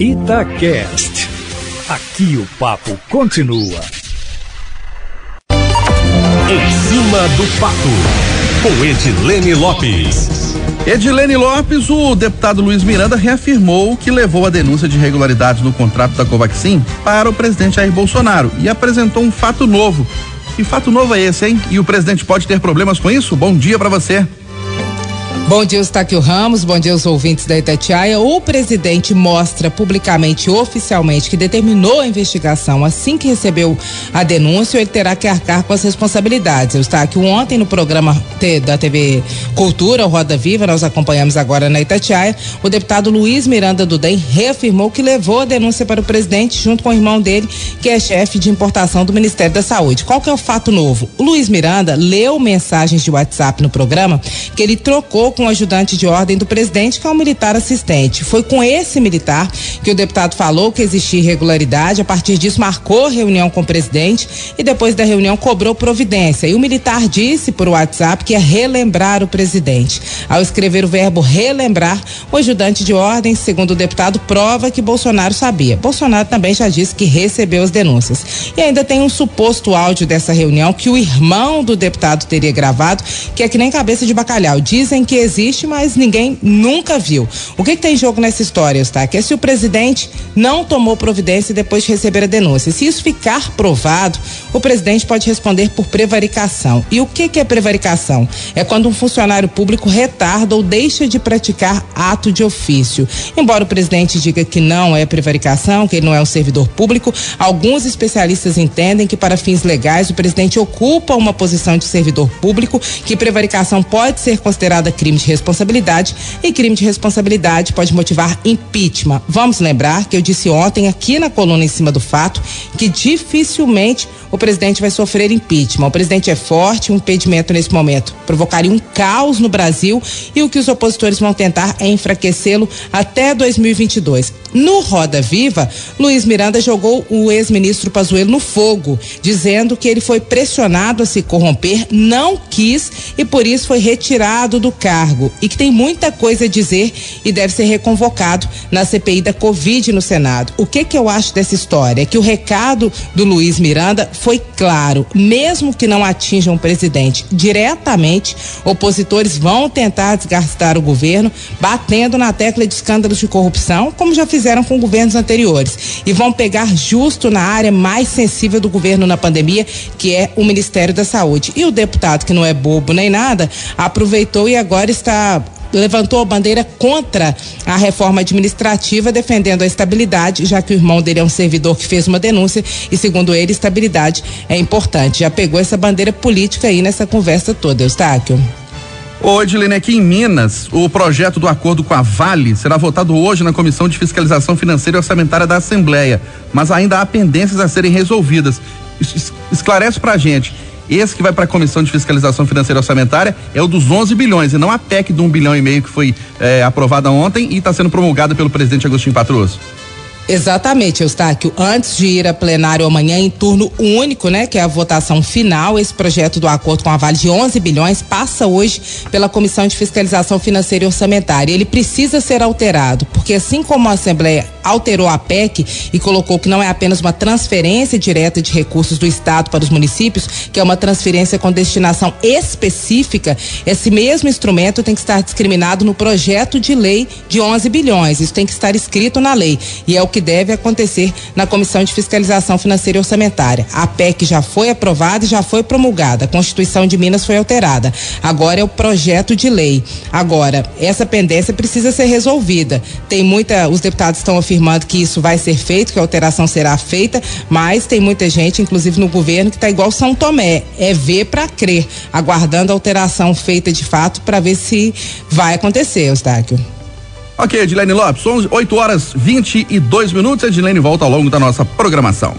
Itacast. Aqui o papo continua. Em cima do papo, com Edilene Lopes. Edilene Lopes, o deputado Luiz Miranda reafirmou que levou a denúncia de irregularidades no contrato da Covaxin para o presidente Jair Bolsonaro e apresentou um fato novo. Que fato novo é esse, hein? E o presidente pode ter problemas com isso? Bom dia para você. Bom dia, Eustáquio Ramos. Bom dia aos ouvintes da Itatiaia. O presidente mostra publicamente, oficialmente, que determinou a investigação assim que recebeu a denúncia. Ele terá que arcar com as responsabilidades. Eustáquio, ontem no programa da TV Cultura, Roda Viva, nós acompanhamos agora na Itatiaia, o deputado Luiz Miranda Dudem reafirmou que levou a denúncia para o presidente junto com o irmão dele, que é chefe de importação do Ministério da Saúde. Qual que é o fato novo? O Luiz Miranda leu mensagens de WhatsApp no programa que ele trocou com o ajudante de ordem do presidente, que é um militar assistente. Foi com esse militar que o deputado falou que existia irregularidade. A partir disso, marcou reunião com o presidente e depois da reunião cobrou providência. E o militar disse por WhatsApp que ia relembrar o presidente. Ao escrever o verbo relembrar, o ajudante de ordem, segundo o deputado, prova que Bolsonaro sabia. Bolsonaro também já disse que recebeu as denúncias. E ainda tem um suposto áudio dessa reunião que o irmão do deputado teria gravado, que é que nem cabeça de bacalhau. Dizem que existe, mas ninguém nunca viu. O que, que tem em jogo nessa história, tá? Que é se o presidente não tomou providência depois de receber a denúncia. Se isso ficar provado, o presidente pode responder por prevaricação. E o que, que é prevaricação? É quando um funcionário público retarda ou deixa de praticar ato de ofício. Embora o presidente diga que não é prevaricação, que ele não é um servidor público, alguns especialistas entendem que para fins legais o presidente ocupa uma posição de servidor público, que prevaricação pode ser considerada crime de responsabilidade e crime de responsabilidade pode motivar impeachment. Vamos lembrar que eu disse ontem aqui na coluna em cima do fato que dificilmente o presidente vai sofrer impeachment. O presidente é forte, um impedimento nesse momento provocaria um caos no Brasil e o que os opositores vão tentar é enfraquecê-lo até 2022. No Roda Viva, Luiz Miranda jogou o ex-ministro Pazuello no fogo, dizendo que ele foi pressionado a se corromper, não quis e por isso foi retirado do cargo e que tem muita coisa a dizer e deve ser reconvocado na CPI da Covid no Senado. O que que eu acho dessa história? É que o recado do Luiz Miranda foi claro, mesmo que não atinjam o presidente diretamente, opositores vão tentar desgastar o governo, batendo na tecla de escândalos de corrupção, como já fizeram com governos anteriores, e vão pegar justo na área mais sensível do governo na pandemia, que é o Ministério da Saúde. E o deputado, que não é bobo nem nada, aproveitou e agora está levantou a bandeira contra a reforma administrativa, defendendo a estabilidade, já que o irmão dele é um servidor que fez uma denúncia e, segundo ele, estabilidade é importante. Já pegou essa bandeira política aí nessa conversa toda, Eustáquio. Ô, Edilene, aqui em Minas, o projeto do acordo com a Vale será votado hoje na Comissão de Fiscalização Financeira e Orçamentária da Assembleia, mas ainda há pendências a serem resolvidas. Esclarece pra gente, esse que vai para a Comissão de Fiscalização Financeira e Orçamentária é o dos 11 bilhões e não a PEC de um bilhão e meio que foi eh, aprovada ontem e está sendo promulgada pelo presidente Agostinho Patroso. Exatamente, Eustáquio. Antes de ir a plenário amanhã em turno único, né, que é a votação final, esse projeto do acordo com a Vale de 11 bilhões passa hoje pela Comissão de Fiscalização Financeira e Orçamentária. Ele precisa ser alterado, porque assim como a Assembleia alterou a PEC e colocou que não é apenas uma transferência direta de recursos do Estado para os municípios, que é uma transferência com destinação específica, esse mesmo instrumento tem que estar discriminado no projeto de lei de 11 bilhões. Isso tem que estar escrito na lei. E é o que deve acontecer na Comissão de Fiscalização Financeira e Orçamentária. A PEC já foi aprovada e já foi promulgada. A Constituição de Minas foi alterada. Agora é o projeto de lei. Agora, essa pendência precisa ser resolvida. Tem muita, os deputados estão afirmando que isso vai ser feito, que a alteração será feita, mas tem muita gente, inclusive no governo, que está igual São Tomé, é ver para crer, aguardando a alteração feita de fato para ver se vai acontecer, Eustáquio. Ok, Edilene Lopes, 11, 8 horas 22 minutos. Edilene volta ao longo da nossa programação.